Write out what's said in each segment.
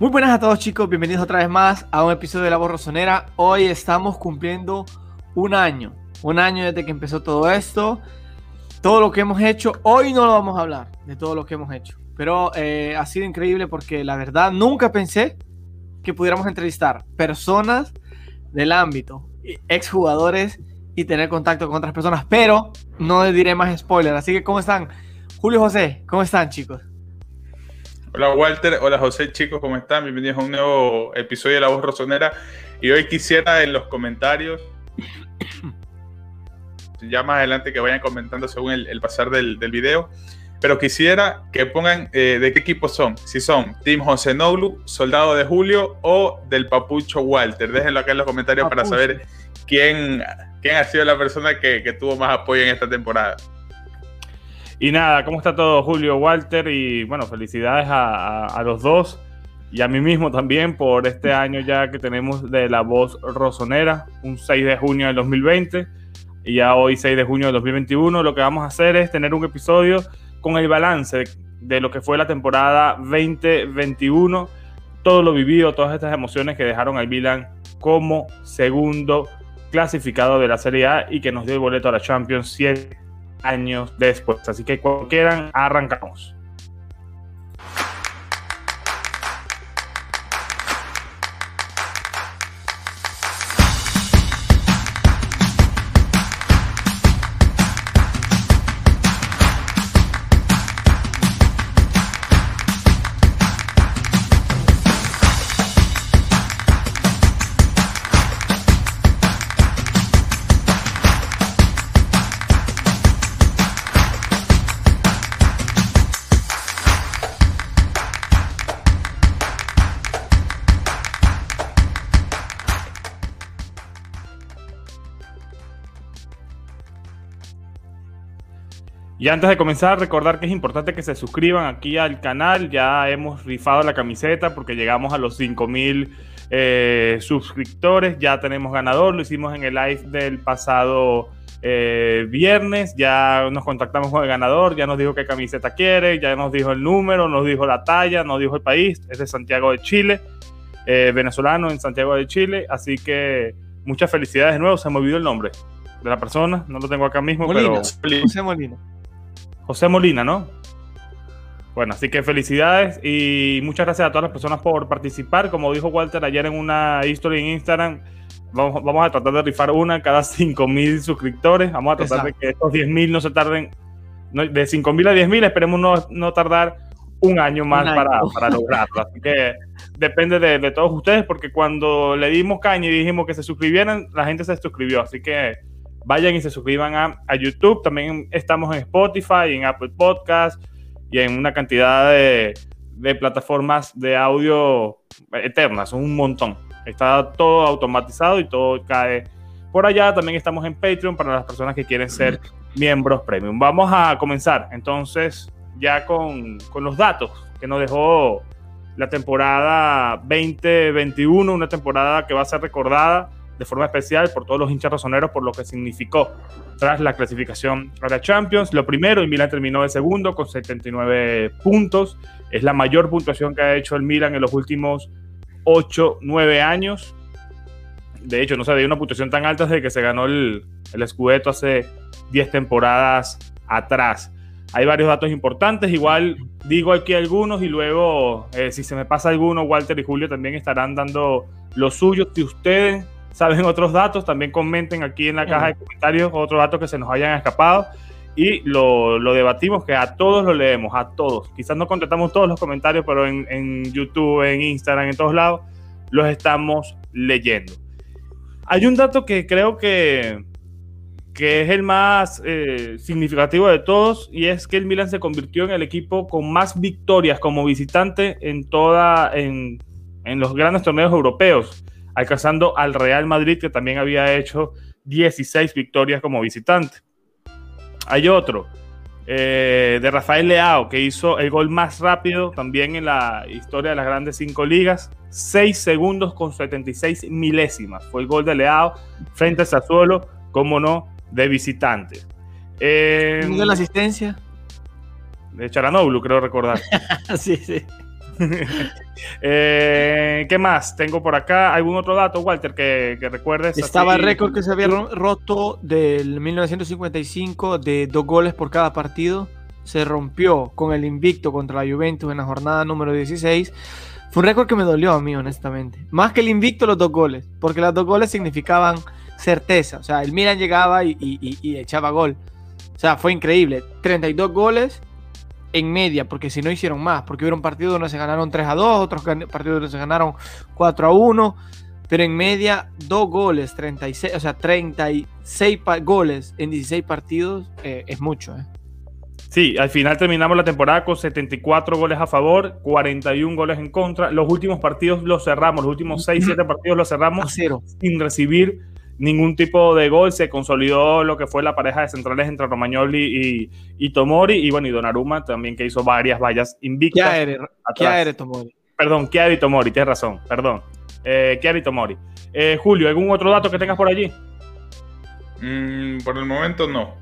Muy buenas a todos chicos, bienvenidos otra vez más a un episodio de La Voz Rosonera. Hoy estamos cumpliendo un año, un año desde que empezó todo esto, todo lo que hemos hecho. Hoy no lo vamos a hablar de todo lo que hemos hecho, pero eh, ha sido increíble porque la verdad nunca pensé que pudiéramos entrevistar personas del ámbito, exjugadores y tener contacto con otras personas, pero no les diré más spoiler. Así que, ¿cómo están? Julio José, ¿cómo están chicos? Hola Walter, hola José, chicos, ¿cómo están? Bienvenidos a un nuevo episodio de La Voz Rosonera. Y hoy quisiera en los comentarios, ya más adelante que vayan comentando según el, pasar del, del, video, pero quisiera que pongan eh, de qué equipo son. Si son Team José Noglu, Soldado de Julio o del Papucho Walter. Déjenlo acá en los comentarios para saber quién, quién ha sido la persona que, que tuvo más apoyo en esta temporada. Y nada, ¿cómo está todo Julio, Walter? Y bueno, felicidades a, los dos y a mí mismo también por este año ya que tenemos de la voz rosonera, un 6 de junio del 2020 y ya hoy 6 de junio del 2021. Lo que vamos a hacer es tener un episodio con el balance de lo que fue la temporada 2021, todo lo vivido, todas estas emociones que dejaron al Milan como segundo clasificado de la Serie A y que nos dio el boleto a la Champions 7 años después. Así que cuando quieran, arrancamos. Y antes de comenzar, recordar que es importante que se suscriban aquí al canal. Ya hemos rifado la camiseta porque llegamos a los 5000 eh, suscriptores. Ya tenemos ganador. Lo hicimos en el live del pasado eh, viernes. Ya nos contactamos con el ganador. Ya nos dijo qué camiseta quiere. Ya nos dijo el número, nos dijo la talla, nos dijo el país. Es de Santiago de Chile. Eh, venezolano en Santiago de Chile. Así que muchas felicidades de nuevo. Se me olvidó el nombre de la persona. No lo tengo acá mismo, pero. José Molina. José Molina, ¿no? Bueno, así que felicidades y muchas gracias a todas las personas por participar. Como dijo Walter ayer en una historia en Instagram, vamos, vamos a tratar de rifar una cada 5.000 suscriptores. Vamos a tratar de que estos 10.000 no se tarden, de 5.000 a 10.000 esperemos no, no, tardar un año más Para, para, lograrlo. Así que depende de, de, todos ustedes, porque cuando le dimos caña y dijimos que se suscribieran, la gente se suscribió. Así que vayan y se suscriban a, YouTube. También estamos en Spotify, en Apple Podcast y en una cantidad de, plataformas de audio eternas, un montón. Está todo automatizado y todo cae por allá. También estamos en Patreon para las personas que quieren ser miembros premium. Vamos a comenzar entonces ya con, con los datos que nos dejó la temporada 2021, una temporada que va a ser recordada de forma especial por todos los hinchas razoneros por lo que significó tras la clasificación a la Champions. Lo primero, el Milan terminó de segundo con 79 puntos. Es la mayor puntuación que ha hecho el Milan en los últimos 8, 9 años. De hecho, no se había una puntuación tan alta desde que se ganó el, el Scudetto hace 10 temporadas atrás. Hay varios datos importantes, igual digo aquí algunos y luego eh, si se me pasa alguno, Walter y Julio también estarán dando los suyos. Si ustedes saben otros datos, también comenten aquí en la caja de comentarios otros datos que se nos hayan escapado y lo, lo, debatimos, que a todos lo leemos, a todos. Quizás no contestamos todos los comentarios, pero en, en, YouTube, en Instagram, en todos lados, los estamos leyendo. Hay un dato que creo que, que es el más eh, significativo de todos y es que el Milan se convirtió en el equipo con más victorias como visitante en, toda, en, en los grandes torneos europeos alcanzando al Real Madrid, que también había hecho 16 victorias como visitante. Hay otro, eh, de Rafael Leao, que hizo el gol más rápido también en la historia de las grandes cinco ligas, 6 segundos con 76 milésimas. Fue el gol de Leao frente a Sassuolo, como no, de visitante. Eh, ¿De la asistencia? De Charanoglu, creo recordar. sí, sí. Eh, ¿Qué más? Tengo por acá algún otro dato, Walter, que, recuerdes. Estaba el récord que se había ro- roto del 1955 de dos goles por cada partido. Se rompió con el invicto contra la Juventus en la jornada número 16. Fue un récord que me dolió a mí, honestamente. Más que el invicto, los dos goles. Porque los dos goles significaban certeza. O sea, el Milan llegaba y- y echaba gol. O sea, fue increíble. 32 goles en media, porque si no hicieron más. Porque hubo un partido donde se ganaron 3 a 2, otros partidos donde se ganaron 4 a 1. Pero en media, dos goles, 36, o sea, 36 pa- goles en 16 partidos eh, es mucho. ¿eh? Sí, al final terminamos la temporada con 74 goles a favor, 41 goles en contra. Los últimos partidos los cerramos, los últimos 6, 7 partidos los A cerramos cero. sin recibir ningún tipo de gol. Se consolidó lo que fue la pareja de centrales entre Romagnoli y, y Tomori. Y bueno, y Donnarumma también que hizo varias vallas invictas. ¿Qué eres? ¿Qué eres, Tomori? Perdón, Chiari Tomori, tienes razón, perdón. Eh, Chiari Tomori. Eh, Julio, ¿algún otro dato que tengas por allí? Mm, por el momento no.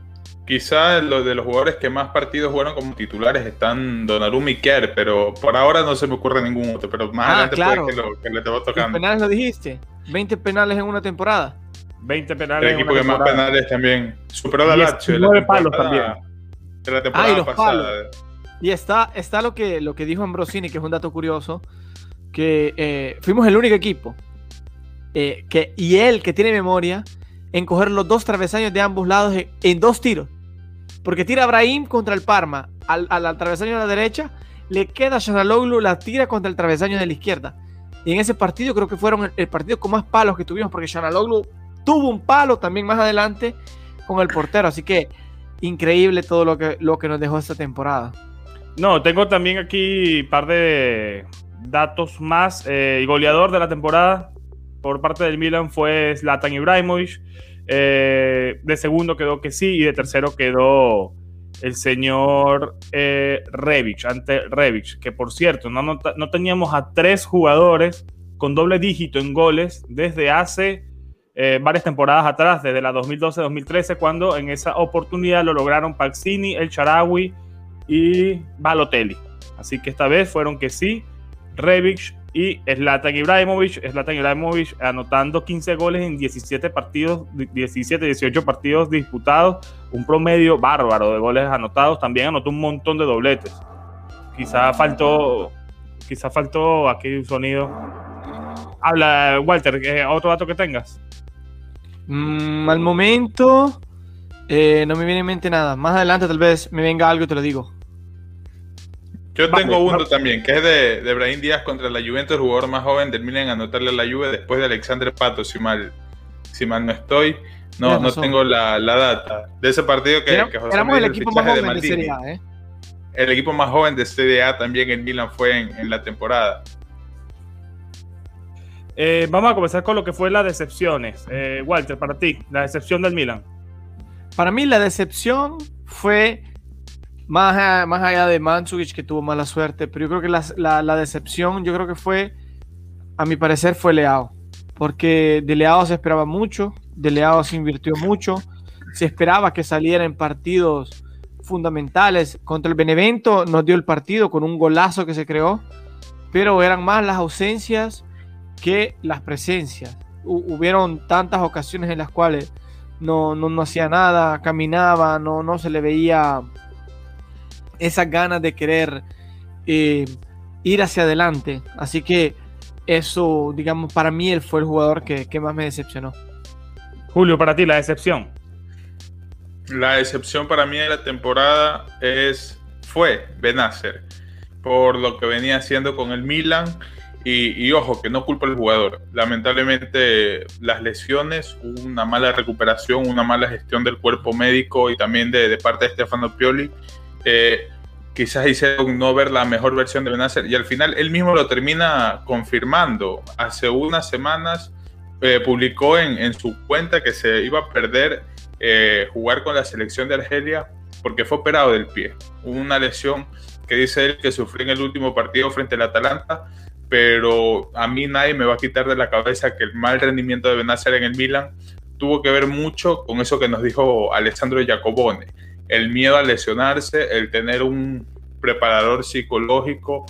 Quizá los de los jugadores que más partidos jugaron como titulares están Donnarumma y Kerr, pero por ahora no se me ocurre ningún otro. Pero más Ah, adelante claro. puede que, lo, que le te va tocando. penales lo dijiste. 20 penales en una temporada. 20 penales. El equipo que más penales también superó a la Lazio. de la 19 palos De la temporada Ah, y los pasada. Y está, está lo, que, lo que dijo Ambrosini, que es un dato curioso, que eh, fuimos el único equipo, eh, que, y él que tiene memoria, en coger los dos travesaños de ambos lados en, en dos tiros. Porque tira a Brahim contra el Parma al, al, al travesaño de la derecha, le queda a Shanaloglu, la tira contra el travesaño de la izquierda. Y en ese partido creo que fueron el, el partido con más palos que tuvimos, porque Shanaloglu tuvo un palo también más adelante con el portero. Así que increíble todo lo que, lo que nos dejó esta temporada. No, tengo también aquí un par de datos más. Eh, el goleador de la temporada por parte del Milan fue Zlatan Ibrahimovic. Eh, de segundo quedó que sí y de tercero quedó el señor eh, Rebic, ante Rebic, que por cierto, no, no, no teníamos a tres jugadores con doble dígito en goles desde hace eh, varias temporadas atrás, desde la 2012-2013, cuando en esa oportunidad lo lograron Paxini, El Charawi y Balotelli. Así que esta vez fueron que sí, Rebic y Zlatan Ibrahimovic. Zlatan Ibrahimovic anotando 15 goles en 17 partidos, 17, 18 partidos disputados, un promedio bárbaro de goles anotados. También anotó un montón de dobletes. Quizá faltó, quizá faltó aquí un sonido. Habla, Walter, ¿qué- otro dato que tengas. Mm, al momento eh, no me viene en mente nada. Más adelante tal vez me venga algo y te lo digo. Yo Vale, tengo uno también, que es de, de Brahim Díaz contra la Juventus, el jugador más joven del Milan anotarle a la Juve después de Alexandre Pato, si mal, si mal no estoy. No, no tengo la, la data de ese partido que, Era- que José éramos el equipo más de joven de Maldini. Serie A, ¿eh? El equipo más joven de Serie A también en Milan fue en, en la temporada. Eh, vamos a comenzar con lo que fue las decepciones. Eh, Walter, para ti, la decepción del Milan. Para mí la decepción fue más, más allá de Mandzukic que tuvo mala suerte, pero yo creo que las- la, la decepción, yo creo que fue, a mi parecer, fue Leao. Porque de Leao se esperaba mucho, de Leao se invirtió mucho, se esperaba que saliera en partidos fundamentales. Contra el Benevento nos dio el partido con un golazo que se creó, pero eran más las ausencias que las presencias. Hu- hubieron tantas ocasiones en las cuales no, no, no hacía nada, caminaba, no, no se le veía esas ganas de querer eh, ir hacia adelante. Así que eso, digamos, para mí él fue el jugador que, que más me decepcionó. Julio, para ti, la decepción. La excepción para mí de la temporada es fue Benacer por lo que venía haciendo con el Milan y, ojo que no culpa al jugador. Lamentablemente las lesiones, una mala recuperación, una mala gestión del cuerpo médico y también de, parte de Stefano Pioli. eh, quizás hicieron no ver la mejor versión de Benacer y al final él mismo lo termina confirmando. Hace unas semanas eh, publicó en, en su cuenta que se iba a perder eh, jugar con la selección de Argelia porque fue operado del pie. Una lesión que dice él que sufrió en el último partido frente al Atalanta, pero a mí nadie me va a quitar de la cabeza que el mal rendimiento de Benacer en el Milan tuvo que ver mucho con eso que nos dijo Alessandro Jacobone, el miedo a lesionarse, el tener un preparador psicológico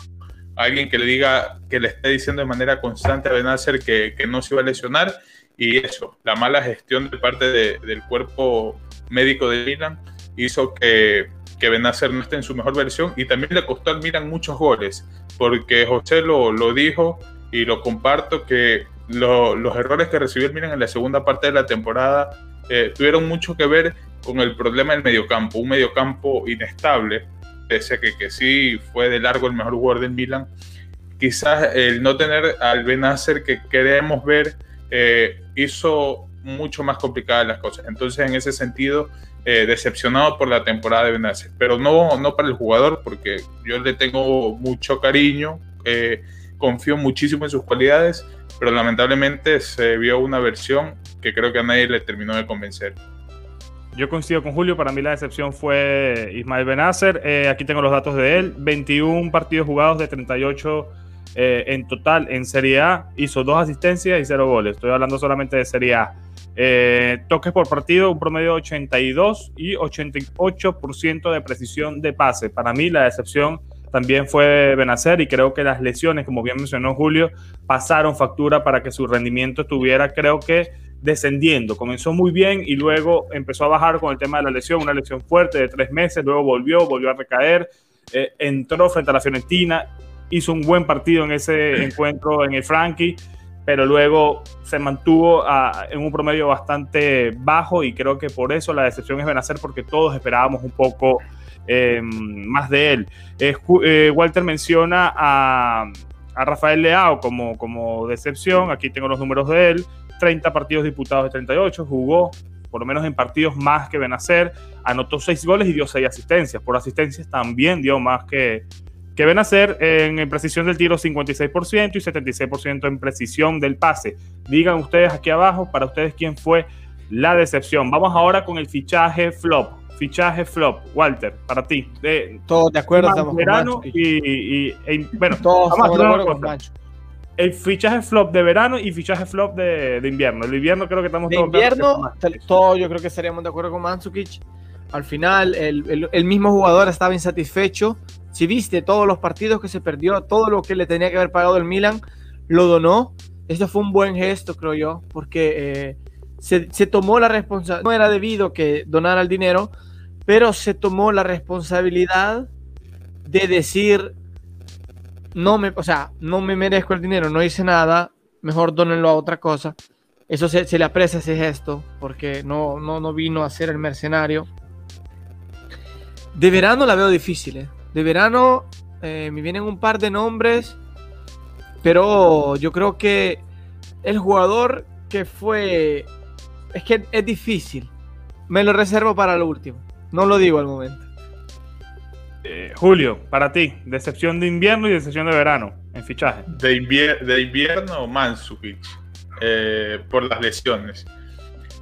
alguien que le diga, que le esté diciendo de manera constante a Benacer que, que no se iba a lesionar. Y eso, la mala gestión de parte de, del cuerpo médico de Milan hizo que, que Benacer no esté en su mejor versión y también le costó al Milan muchos goles, porque José lo, lo dijo y lo comparto que lo, los errores que recibió el Milan en la segunda parte de la temporada eh, tuvieron mucho que ver con el problema del mediocampo, un mediocampo inestable, pese a que, que sí fue de largo el mejor jugador del Milan. Quizás el no tener al Benacer que queremos ver eh, hizo mucho más complicadas las cosas. Entonces, en ese sentido, eh, decepcionado por la temporada de Benacer, pero no, no para el jugador, porque yo le tengo mucho cariño, eh, confío muchísimo en sus cualidades, pero lamentablemente se vio una versión que creo que a nadie le terminó de convencer. Yo coincido con Julio, para mí la decepción fue Ismael Benacer. Eh, aquí tengo los datos de él: 21 partidos jugados de 38 eh, en total en Serie A, hizo dos asistencias y cero goles. Estoy hablando solamente de Serie A. Eh, toques por partido, un promedio de 82 y 88% de precisión de pase. Para mí la decepción también fue Benacer y creo que las lesiones, como bien mencionó Julio, pasaron factura para que su rendimiento estuviera, creo que descendiendo. Comenzó muy bien y luego empezó a bajar con el tema de la lesión, una lesión fuerte de tres meses, luego volvió, volvió a recaer, eh, entró frente a la Fiorentina, hizo un buen partido en ese encuentro en el Frankie, pero luego se mantuvo a, en un promedio bastante bajo y creo que por eso la decepción es Benacer porque todos esperábamos un poco eh, más de él. Eh, eh, Walter menciona a, Rafael Leao como, decepción, aquí tengo los números de él, 30 partidos disputados de 38, jugó por lo menos en partidos más que Benacer, anotó 6 goles y dio 6 asistencias, por asistencias también dio más que, que Benacer en precisión del tiro 56% y 76% en precisión del pase. Digan ustedes aquí abajo para ustedes quién fue la decepción. Vamos ahora con el fichaje flop fichaje flop, Walter, para ti. De, Todos de acuerdo, estamos verano con y, y, y, bueno, Todos estamos de acuerdo con Mancho. El fichaje flop de verano y fichaje flop de, de invierno. El invierno creo que estamos de todos invierno, todo yo creo que estaríamos de acuerdo con Mandzukic. Al final, el, el, el, mismo jugador estaba insatisfecho. Si viste todos los partidos que se perdió, todo lo que le tenía que haber pagado el Milan, lo donó. Esto fue un buen gesto, creo yo, porque eh, se, tomó la responsabilidad. No era debido que donara el dinero, pero se tomó la responsabilidad de decir, no me, o sea, no me merezco el dinero, no hice nada, mejor donenlo a otra cosa. Eso se, se le aprecia ese gesto, porque no, no, no vino a ser el mercenario. De verano la veo difícil, ¿eh? De verano eh, me vienen un par de nombres, pero yo creo que el jugador que fue... Es que es difícil. Me lo reservo para lo último. No lo digo al momento. Eh, Julio, para ti, decepción de invierno y decepción de verano en fichaje. De, invier de invierno, Mansukic, eh, por las lesiones.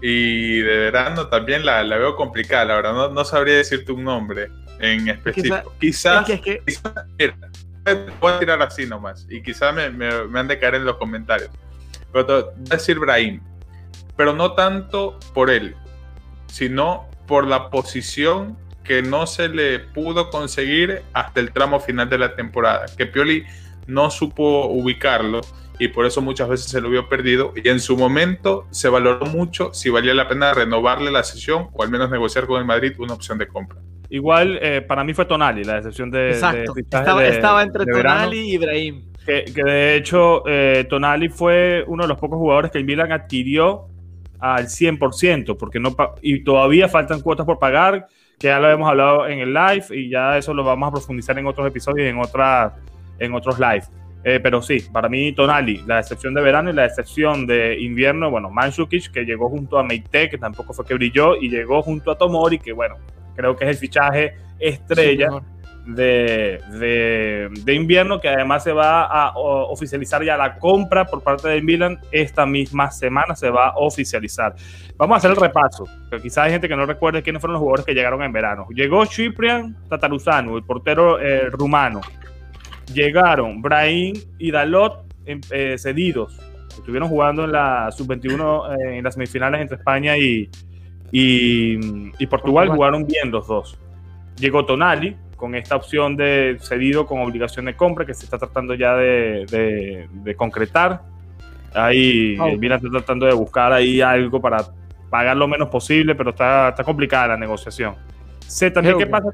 Y de verano también la, la veo complicada, la verdad, no, no, sabría decirte un nombre en específico. Quizás, es que, es que... quizás mira, voy a tirar así nomás, y quizás me, me, me han de caer en los comentarios. Pero te voy a decir Brahim, pero no tanto por él, sino por la posición que no se le pudo conseguir hasta el tramo final de la temporada, que Pioli no supo ubicarlo y por eso muchas veces se lo vio perdido y en su momento se valoró mucho si valía la pena renovarle la sesión o al menos negociar con el Madrid una opción de compra. Igual eh, para mí fue Tonali la decepción de, Exacto. De estaba, de, estaba, entre Tonali y Ibrahim. Que, que de hecho eh, Tonali fue uno de los pocos jugadores que el Milan adquirió al 100%, porque no y todavía faltan cuotas por pagar, que ya lo hemos hablado en el live y ya eso lo vamos a profundizar en otros episodios y en, otra, en otros live. Eh, pero sí, para mí Tonali, la excepción de verano y la excepción de invierno, bueno, Mansukic, que llegó junto a Meite, que tampoco fue que brilló, y llegó junto a Tomori, que bueno, creo que es el fichaje estrella. Sí, de, de, de, invierno, que además se va a oficializar ya la compra por parte del Milan esta misma semana, se va a oficializar. Vamos a hacer el repaso, pero quizás hay gente que no recuerde quiénes fueron los jugadores que llegaron en verano. Llegó Ciprian Tataruzanu, el portero eh, rumano. Llegaron Brahim y Dalot eh, cedidos. Estuvieron jugando en la sub-21 eh, en las semifinales entre España y, y, y Portugal. Portugal. Jugaron bien los dos. Llegó Tonali, con esta opción de cedido con obligación de compra que se está tratando ya de, de- de concretar. Ahí Ah, ok. Milan está tratando de buscar ahí algo para pagar lo menos posible, pero está, está complicada la negociación. Sé también qué pasa.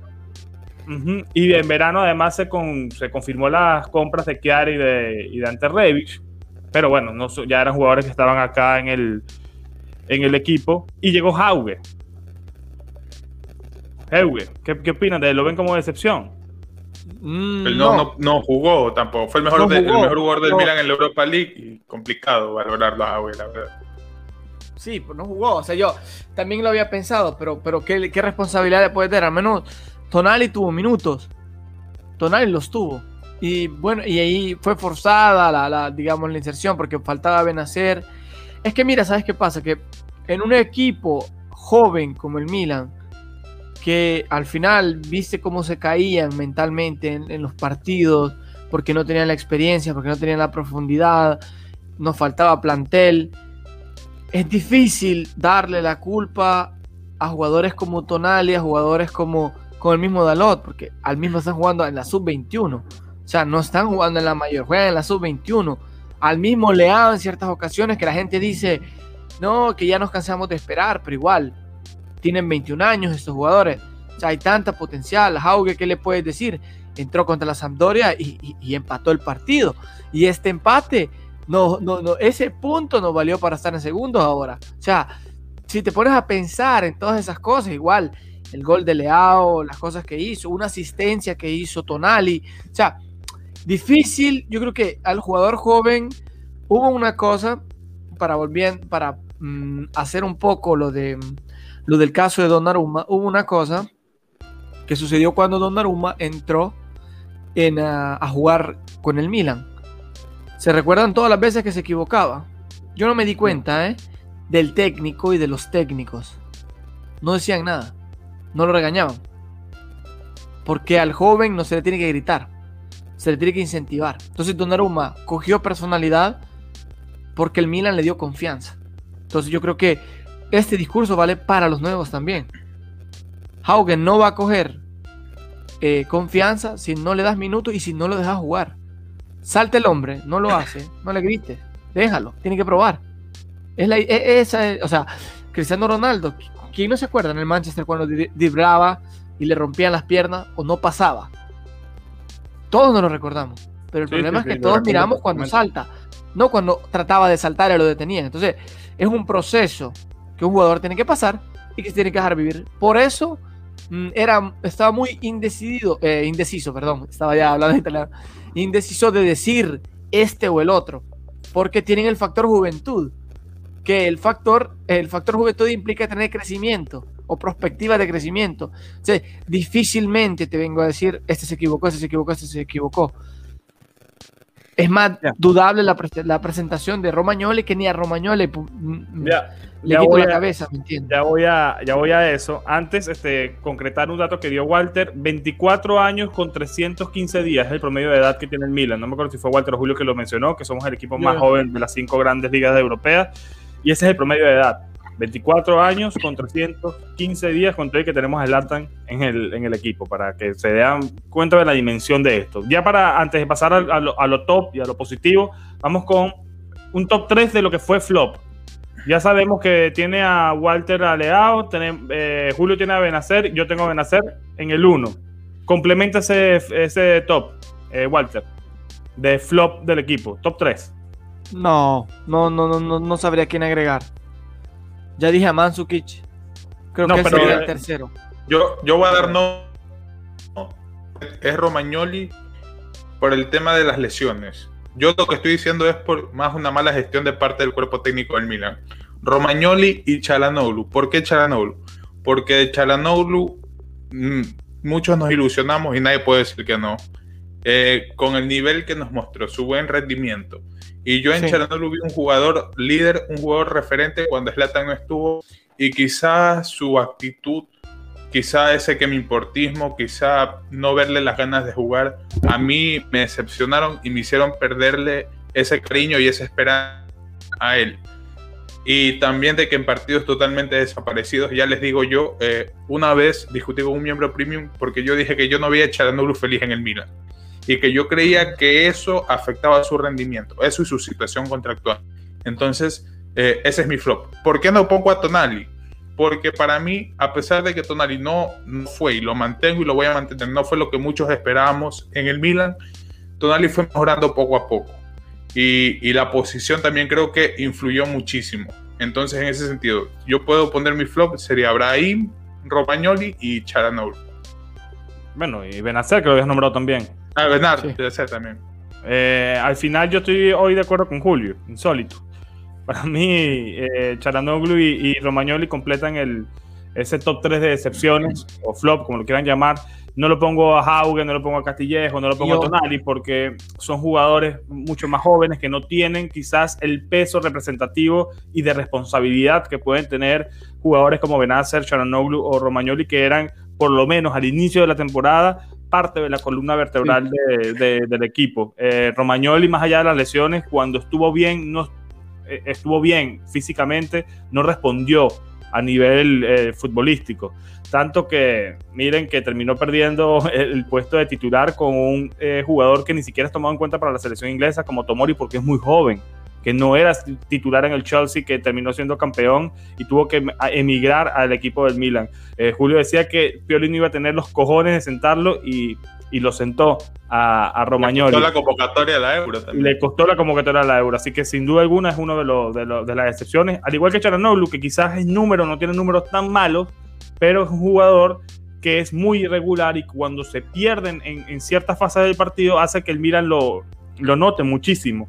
Ujú, Y en verano además se, con- se confirmó las compras de Chiari y de, y de Ante Rebic, pero bueno, no, ya eran jugadores que estaban acá en el, en el equipo. Y llegó Hauge. Hauge, ¿qué, qué opinan de él? ¿Lo ven como decepción? Mm, Él no, no, no jugó tampoco. Fue el mejor, No de- el mejor jugador del no. Milan en la Europa League y complicado valorarlo a la verdad. Sí, pues no jugó. O sea, yo también lo había pensado, pero, pero ¿qué, qué responsabilidad le puede tener? Al menos Tonali tuvo minutos. Tonali los tuvo. Y bueno, y ahí fue forzada la, la, digamos, la inserción porque faltaba Benacer. Es que mira, ¿sabes qué pasa? Que en un equipo joven como el Milan, que al final viste cómo se caían mentalmente en, los partidos, porque no tenían la experiencia, porque no tenían la profundidad, nos faltaba plantel es difícil darle la culpa a jugadores como Tonali, a jugadores como, como el mismo Dalot, porque al mismo están jugando en la sub-21. O sea, no están jugando en la mayor, juegan en la sub-21. Al mismo Leao en ciertas ocasiones que la gente dice, no, que ya nos cansamos de esperar, pero igual, tienen 21 años estos jugadores. O sea, hay tanta potencial. Hauge, ¿qué le puedes decir? Entró contra la Sampdoria y empató el partido. Y este empate no, no, no, ese punto nos valió para estar en segundos ahora. O sea, si te pones a pensar en todas esas cosas, igual el gol de Leao, las cosas que hizo, una asistencia que hizo Tonali, o sea, difícil. Yo creo que al jugador joven hubo una cosa para volver, para mm, hacer un poco lo de lo del caso de Donnarumma, hubo una cosa que sucedió cuando Donnarumma entró en, ah, a jugar con el Milan. Se recuerdan todas las veces que se equivocaba. Yo no me di cuenta, ¿eh? Del técnico y de los técnicos. No decían nada. No lo regañaban. Porque al joven no se le tiene que gritar. Se le tiene que incentivar. Entonces Donnarumma cogió personalidad porque el Milan le dio confianza. Entonces yo creo que este discurso vale para los nuevos también. Haugen no va a coger eh, confianza si no le das minutos y si no lo dejas jugar. Salte el hombre, no lo hace, no le grites, déjalo, tiene que probar. E- o sea, Cristiano Ronaldo, ¿quién no se acuerda en el Manchester cuando di- driblaba y le rompían las piernas o no pasaba? Todos nos lo recordamos, pero el Sí, problema sí, es que todos miramos cuando salta, no cuando trataba de saltar y lo detenían. Entonces, es un proceso que un jugador tiene que pasar y que se tiene que dejar vivir. Por eso mm, era, estaba muy indecidido, eh, indeciso, perdón, estaba ya hablando en italiano, indeciso de decir este o el otro, porque tienen el factor juventud, que el factor, el factor juventud implica tener crecimiento o perspectiva de crecimiento. O sea, difícilmente te vengo a decir, este se equivocó, este se equivocó, este se equivocó. Es más dudable la, pre- la presentación de Romagnoli que ni a Romagnoli pu- mm, Ya, le ya quito voy la a- cabeza, ¿me entiendes? ya voy a, ya voy a eso. Antes, este, concretar un dato que dio Walter: 24 años con 315 días es el promedio de edad que tiene el Milan. No me acuerdo si fue Walter o Julio que lo mencionó, que somos el equipo más joven de las cinco grandes ligas europeas. Y ese es el promedio de edad. 24 años con 315 días con todo el que tenemos a Zlatan en el, en el equipo, para que se den cuenta de la dimensión de esto. Ya para, antes de pasar a, a lo, top y a lo positivo, vamos con un top 3 de lo que fue flop. Ya sabemos que tiene a Walter Aleao, tiene, eh, Julio tiene a Benacer, yo tengo a Benacer en el 1. Complementa ese, ese top, eh, Walter, de flop del equipo, top 3. No, no, no, no, no, no sabría quién agregar. Ya dije a Mansukic. Creo No, que pero, sería eh, el tercero. Yo, yo voy a dar no. no, Es Romagnoli por el tema de las lesiones. Yo lo que estoy diciendo es por más una mala gestión de parte del cuerpo técnico del Milan. Romagnoli y Chalanoglu. ¿Por qué Chalanoglu? Porque Chalanoglu, mm, muchos nos ilusionamos y nadie puede decir que no. Eh, con el nivel que nos mostró, su buen rendimiento. Y yo en Sí. Chalanoglu vi un jugador líder, un jugador referente cuando Zlatan no estuvo y quizás su actitud, quizá ese que me importismo, quizá no verle las ganas de jugar, a mí me decepcionaron y me hicieron perderle ese cariño y esa esperanza a él. y también de que en partidos totalmente desaparecidos, ya les digo yo, eh, una vez discutí con un miembro premium porque yo dije que yo no había a Charanoglu feliz en el Milan y que yo creía que eso afectaba su rendimiento, eso y su situación contractual. Entonces, eh, ese es mi flop. ¿Por qué no pongo a Tonali? Porque para mí, a pesar de que Tonali no, no fue, y lo mantengo y lo voy a mantener, no fue lo que muchos esperábamos en el Milan, Tonali fue mejorando poco a poco. Y, y, la posición también creo que influyó muchísimo. Entonces, en ese sentido, yo puedo poner mi flop, sería Brahim, Romagnoli y Charanoglu. Bueno, y Benacer que lo habías nombrado también. Ah, Bernard, sí. Benacer también. Eh, al final yo estoy hoy de acuerdo con Julio, insólito. Para mí, eh, Charanoglu y, y, Romagnoli completan el, ese top 3 de decepciones, o flop, como lo quieran llamar. No lo pongo a Haugen, no lo pongo a Castillejo, no lo pongo Yo. a Tonali, porque son jugadores mucho más jóvenes que no tienen quizás el peso representativo y de responsabilidad que pueden tener jugadores como Benacer, Charanoglu o Romagnoli, que eran, por lo menos al inicio de la temporada, parte de la columna vertebral sí. de, de, del equipo. Eh, Romagnoli, más allá de las lesiones, cuando estuvo bien, no eh, estuvo bien físicamente, no respondió a nivel eh, futbolístico. Tanto que, miren, que terminó perdiendo el, el puesto de titular con un eh, jugador que ni siquiera es tomado en cuenta para la selección inglesa, como Tomori, porque es muy joven, que no era titular en el Chelsea, que terminó siendo campeón y tuvo que emigrar al equipo del Milan. Eh, Julio decía que Pioli no iba a tener los cojones de sentarlo y y lo sentó a, a Romagnoli. Le costó la convocatoria a la Euro también. Le costó la convocatoria a la Euro, así que sin duda alguna es uno de, los, de, los, de las excepciones. Al igual que Charanoglu, que quizás el número no tiene números tan malos, pero es un jugador que es muy irregular y cuando se pierden en, en ciertas fases del partido hace que el Milan lo, lo note muchísimo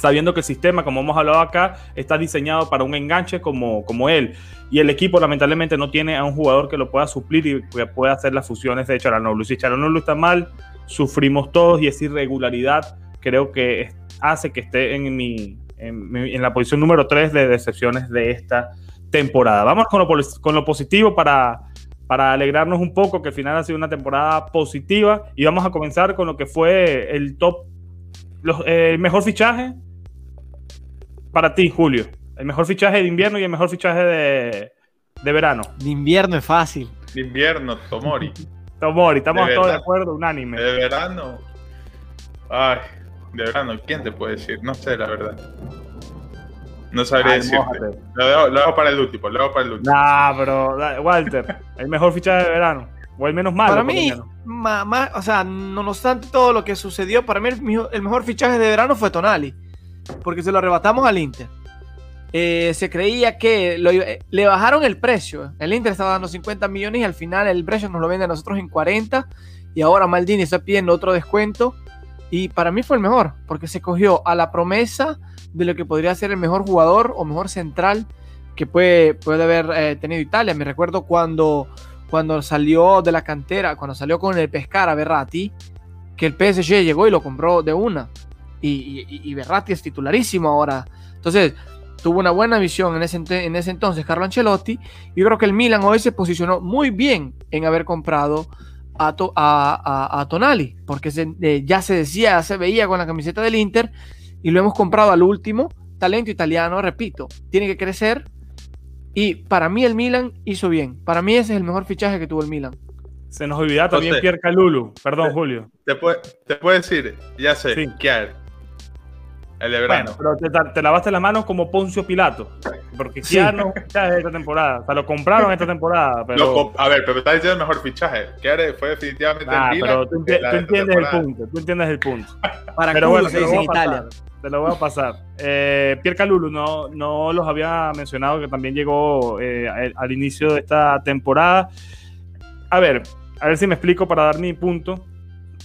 sabiendo que el sistema, como hemos hablado acá, está diseñado para un enganche como, como él. Y el equipo lamentablemente no tiene a un jugador que lo pueda suplir y que pueda hacer las fusiones de Charanoglu. Si Charanoglu está mal, sufrimos todos y esa irregularidad creo que hace que esté en, mi, en, la posición número 3 de decepciones de esta temporada. Vamos con lo, con lo positivo para, para alegrarnos un poco, que al final ha sido una temporada positiva. Y vamos a comenzar con lo que fue el top, el mejor fichaje para ti, Julio? El mejor fichaje de invierno y el mejor fichaje de, de verano. De invierno es fácil. De invierno, Tomori. Tomori, estamos de todos de acuerdo, unánime. De verano. Ay, de verano, ¿quién te puede decir? No sé, la verdad. No sabría Ay, decirte. Lo dejo, lo dejo, para el último, lo dejo para el último. Nah, pero Walter, el mejor fichaje de verano. O el menos malo. Para mí, más, más, o sea, no obstante todo lo que sucedió, para mí el, el mejor fichaje de verano fue Tonali porque se lo arrebatamos al Inter. Eh, se creía que lo, eh, le bajaron el precio. El Inter estaba dando 50 millones y al final el precio nos lo vende a nosotros en 40. Y ahora Maldini está pidiendo otro descuento. Y para mí fue el mejor, porque se cogió a la promesa de lo que podría ser el mejor jugador o mejor central que puede, puede haber eh, tenido Italia. Me recuerdo cuando, cuando salió de la cantera, cuando salió con el Pescara Berratti, que el PSG llegó y lo compró de una y, y, y Berratti es titularísimo ahora. Entonces, tuvo una buena visión en ese, en ese entonces Carlo Ancelotti y creo que el Milan hoy se posicionó muy bien en haber comprado a, to, a, a, a Tonali, porque se, eh, ya se decía, ya se veía con la camiseta del Inter y lo hemos comprado al último, talento italiano, repito, tiene que crecer y para mí el Milan hizo bien, para mí ese es el mejor fichaje que tuvo el Milan. Se nos olvidaba también Pierre Calulu, perdón te, Julio. Te puedo, te puedo decir, ya sé, sí. Kier, el de verano. Bueno, pero te, te, lavaste las manos como Poncio Pilato. Porque ya no fichaje esta temporada. O sea, lo compraron esta temporada. Pero... Lo, a ver, pero estás diciendo el mejor fichaje. Que fue definitivamente ah, el pero tú, tú entiendes el punto. Tú entiendes el punto. Para pero bueno, se dice en Italia. Te lo voy a pasar. Eh, Pierre Calulu no, no los había mencionado, que también llegó eh, al, al inicio de esta temporada. A ver, a ver si me explico para dar mi punto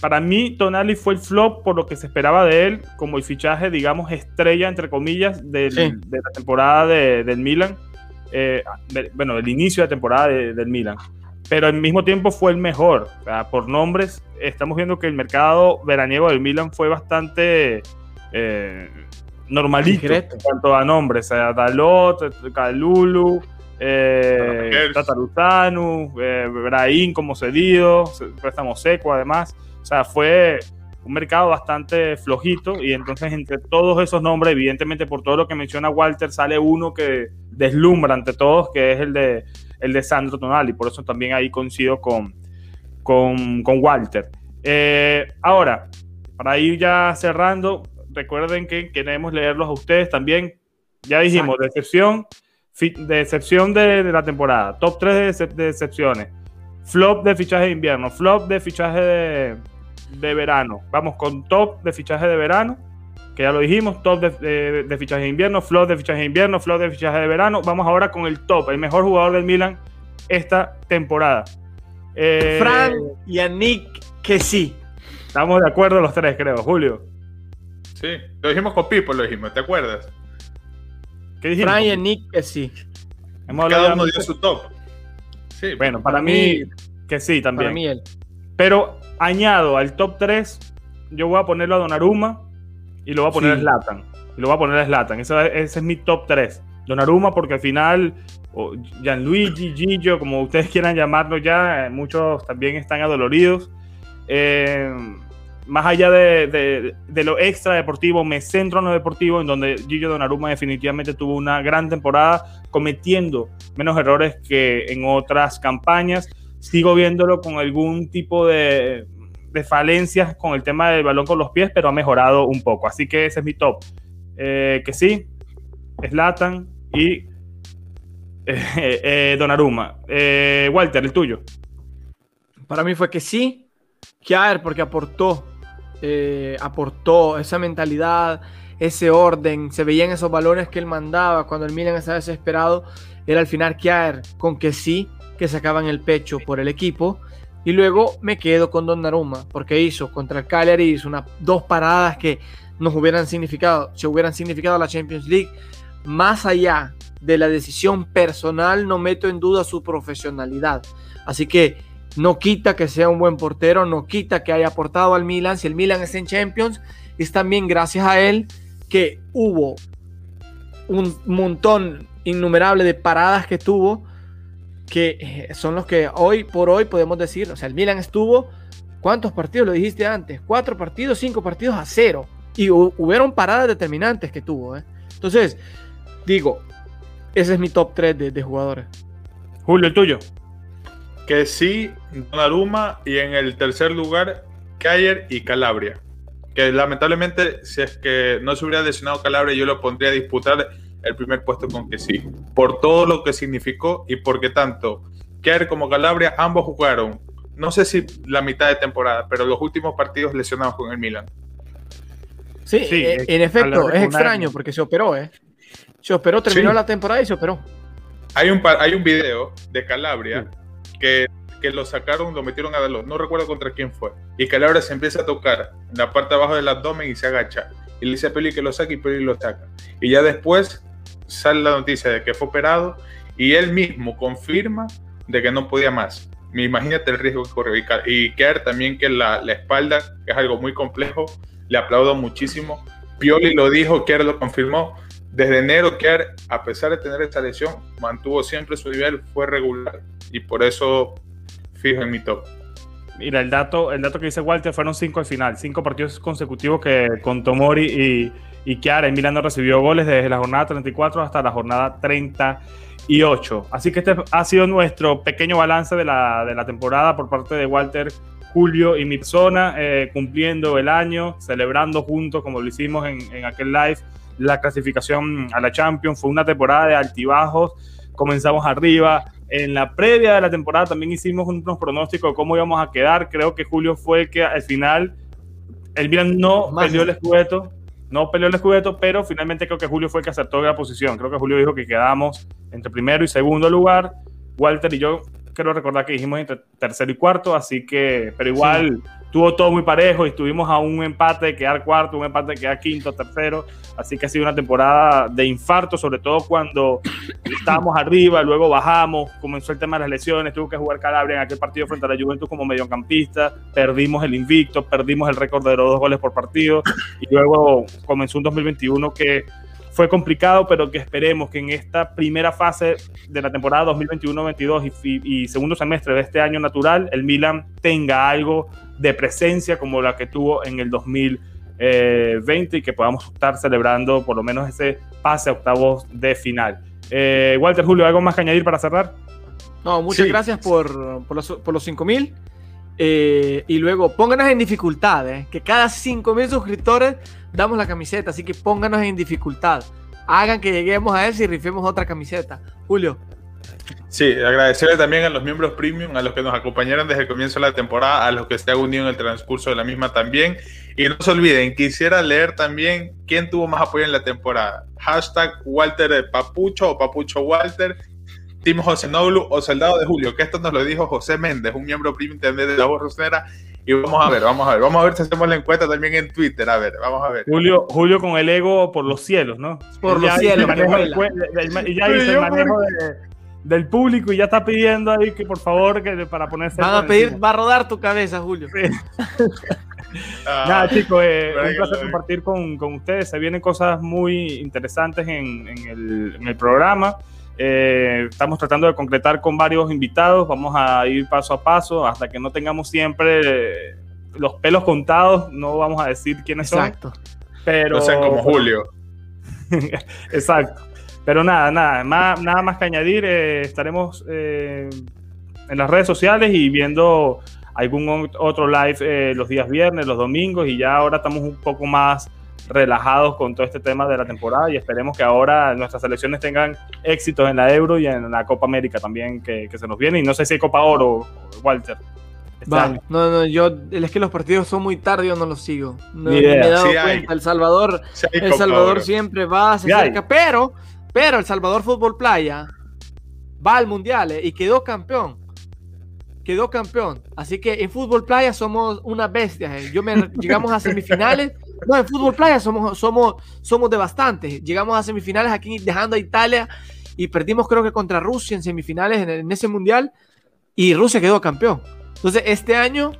para mí Tonali fue el flop por lo que se esperaba de él como el fichaje, digamos, estrella, entre comillas, del, sí. de la temporada de, del Milan. Eh, de, bueno, del inicio de la temporada de, del Milan. Pero al mismo tiempo fue el mejor. O sea, por nombres, estamos viendo que el mercado veraniego del Milan fue bastante eh, normalito en cuanto a nombres. O sea, Dalot, Calulu, eh, Tatarutanu, eh, Brahim como cedido, préstamo seco además. O sea, fue un mercado bastante flojito y entonces entre todos esos nombres, evidentemente por todo lo que menciona Walter, sale uno que deslumbra ante todos, que es el de, el de Sandro Tonali, por eso también ahí coincido con, con, con Walter. Eh, ahora, para ir ya cerrando, recuerden que queremos leerlos a ustedes también. Ya dijimos, decepción, decepción de, de, la temporada, top 3 de, de decepciones, flop de fichaje de invierno, flop de fichaje de, de verano. Vamos con top de fichaje de verano, que ya lo dijimos, top de, de, fichaje de invierno, flop de fichaje de invierno, flop de fichaje de verano. Vamos ahora con el top, el mejor jugador del Milan esta temporada. Eh, Fran y Nick que sí. Estamos de acuerdo los tres, creo, Julio. Sí, lo dijimos con Pipo, lo dijimos, ¿te acuerdas? ¿Qué dijimos? Fran y Nick que sí. Hemos Cada uno dio su top. Sí, bueno, para, para mí, mí, que sí también. Para mí él. Pero añado al top 3, yo voy a ponerlo a Donnarumma y lo voy a poner sí. a Zlatan. Y lo voy a poner a Zlatan. Ese, ese, es mi top 3. Donnarumma porque al final, o Gianluigi, Gillo, como ustedes quieran llamarlo ya, muchos también están adoloridos. Eh, más allá de, de, de, lo extra deportivo, me centro en lo deportivo, en donde Gillo Donnarumma definitivamente tuvo una gran temporada, cometiendo menos errores que en otras campañas sigo viéndolo con algún tipo de, falencias con el tema del balón con los pies, pero ha mejorado un poco. Así que ese es mi top. Eh, que sí, Slatan y eh, eh, Donnarumma. Eh, Walter, el tuyo. Para mí fue que sí, Kiaer, porque aportó, eh, aportó esa mentalidad, ese orden, se veían esos balones que él mandaba cuando el Milan estaba desesperado. Era al final Kiaer con que sí, que sacaban el pecho por el equipo. Y luego me quedo con Donnarumma, porque hizo contra el Cagliari, hizo dos paradas que nos hubieran significado, se hubieran significado la Champions League. Más allá de la decisión personal, no meto en duda su profesionalidad. Así que no quita que sea un buen portero, no quita que haya aportado al Milan. Si el Milan es en Champions, es también gracias a él que hubo un montón innumerable de paradas que tuvo que eh, son los que hoy por hoy podemos decir, o sea, el Milan estuvo, ¿cuántos partidos lo dijiste antes? Cuatro partidos, cinco partidos a cero. Y hubieron paradas determinantes que tuvo. ¿eh? Entonces, digo, ese es mi top 3 de, de, jugadores. Julio, el tuyo. Que sí, Donnarumma y en el tercer lugar, Cayer y Calabria. Que lamentablemente, si es que no se hubiera lesionado Calabria, yo lo pondría a disputar el primer puesto con que sí, por todo lo que significó y porque tanto Kerr como Calabria ambos jugaron, no sé si la mitad de temporada, pero los últimos partidos lesionados con el Milan. Sí, sí eh, en efecto, es extraño porque se operó, ¿eh? Se operó, terminó sí. la temporada y se operó. Hay un, hay un video de Calabria sí. que, que, lo sacaron, lo metieron a Dalot, no recuerdo contra quién fue, y Calabria se empieza a tocar en la parte de abajo del abdomen y se agacha. Y le dice a Peli que lo saque y Peli lo saca. Y ya después sale la noticia de que fue operado y él mismo confirma de que no podía más. Imagínate el riesgo que corrió. Y Kerr también que la, la, espalda, que es algo muy complejo, le aplaudo muchísimo. Pioli lo dijo, Kerr lo confirmó. Desde enero, Kerr, a pesar de tener esta lesión, mantuvo siempre su nivel, fue regular. Y por eso fijo en mi top. Mira, el dato, el dato que dice Walter fueron cinco al final, cinco partidos consecutivos que con Tomori y, y Chiara en Milan no recibió goles desde la jornada 34 hasta la jornada 38. Así que este ha sido nuestro pequeño balance de la, de la temporada por parte de Walter, Julio y mi persona, eh, cumpliendo el año, celebrando juntos, como lo hicimos en, en aquel live, la clasificación a la Champions. Fue una temporada de altibajos, comenzamos arriba, en la previa de la temporada también hicimos unos pronósticos de cómo íbamos a quedar. Creo que Julio fue el que al final el Milan no Más perdió el escudeto, no peleó el escudeto, pero finalmente creo que Julio fue el que acertó la posición. Creo que Julio dijo que quedamos entre primero y segundo lugar. Walter y yo quiero recordar que dijimos entre tercero y cuarto, así que, pero igual. Tuvo todo muy parejo y estuvimos a un empate de quedar cuarto, un empate de quedar quinto, tercero, así que ha sido una temporada de infarto, sobre todo cuando estábamos arriba, luego bajamos, comenzó el tema de las lesiones, tuvo que jugar Calabria en aquel partido frente a la Juventus como mediocampista, perdimos el invicto, perdimos el récord de los dos goles por partido y luego comenzó un 2021 que fue complicado, pero que esperemos que en esta primera fase de la temporada 2021-22 y, y, segundo semestre de este año natural, el Milan tenga algo de presencia como la que tuvo en el 2020 y que podamos estar celebrando por lo menos ese pase a octavos de final. Eh, Walter Julio, ¿algo más que añadir para cerrar? No, muchas Sí. gracias por, por los, por los 5000. Eh, y luego pónganos en dificultad, eh, que cada 5000 suscriptores damos la camiseta, así que pónganos en dificultad. Hagan que lleguemos a eso y rifemos otra camiseta. Julio, Sí, agradecerle también a los miembros premium, a los que nos acompañaron desde el comienzo de la temporada, a los que se han unido en el transcurso de la misma también. Y no se olviden, quisiera leer también quién tuvo más apoyo en la temporada. Hashtag Walter Papucho o Papucho Walter, Team José Noglu o Soldado de Julio, que esto nos lo dijo José Méndez, un miembro premium también de la voz rosonera. Y vamos a ver, vamos a ver, vamos a ver si hacemos la encuesta también en Twitter. A ver, vamos a ver. Julio, Julio con el ego por los cielos, ¿no? Por Ya los cielos, el manejo ya hizo el manejo de- del público y ya está pidiendo ahí que por favor que para ponerse van a pedir, encima. va a rodar tu cabeza, Julio. Ah, Nada, chicos, eh, un placer compartir con, con ustedes. Se vienen cosas muy interesantes en, en el, en el programa. Eh, estamos tratando de concretar con varios invitados. Vamos a ir paso a paso hasta que no tengamos siempre eh, los pelos contados. No vamos a decir quiénes Exacto. son, pero no sean como Julio. Exacto. Pero nada, nada, más, nada más que añadir. eh, estaremos eh, en las redes sociales y viendo algún ot- otro live eh, los días viernes, los domingos y ya ahora estamos un poco más relajados con todo este tema de la temporada y esperemos que ahora nuestras selecciones tengan éxitos en la Euro y en la Copa América también que, que se nos viene y no sé si hay Copa Oro, Walter. este no, no, yo, es que los partidos son muy tarde, yo no los sigo. No, me he dado Sí hay. cuenta. El Salvador, Sí, El Salvador siempre va, se Sí hay. acerca, pero, pero El Salvador Fútbol Playa va al Mundial eh, y quedó campeón. Quedó campeón. Así que en Fútbol Playa somos una bestia. eh. Yo llegamos a semifinales. No, en Fútbol Playa somos, somos, somos de bastantes. Llegamos a semifinales aquí dejando a Italia y perdimos creo que contra Rusia en semifinales en, en ese Mundial y Rusia quedó campeón. Entonces este año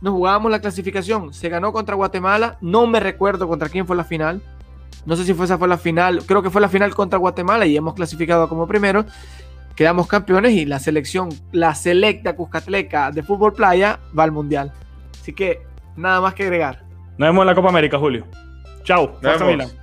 nos jugábamos la clasificación. Se ganó contra Guatemala. No me recuerdo contra quién fue la final. No sé si fue esa fue la final. Creo que fue la final contra Guatemala y hemos clasificado como primero. Quedamos campeones y la selección, la selecta Cuscatleca de fútbol playa va al mundial. Así que nada más que agregar. Nos vemos en la Copa América, Julio. Chao. Nos vemos.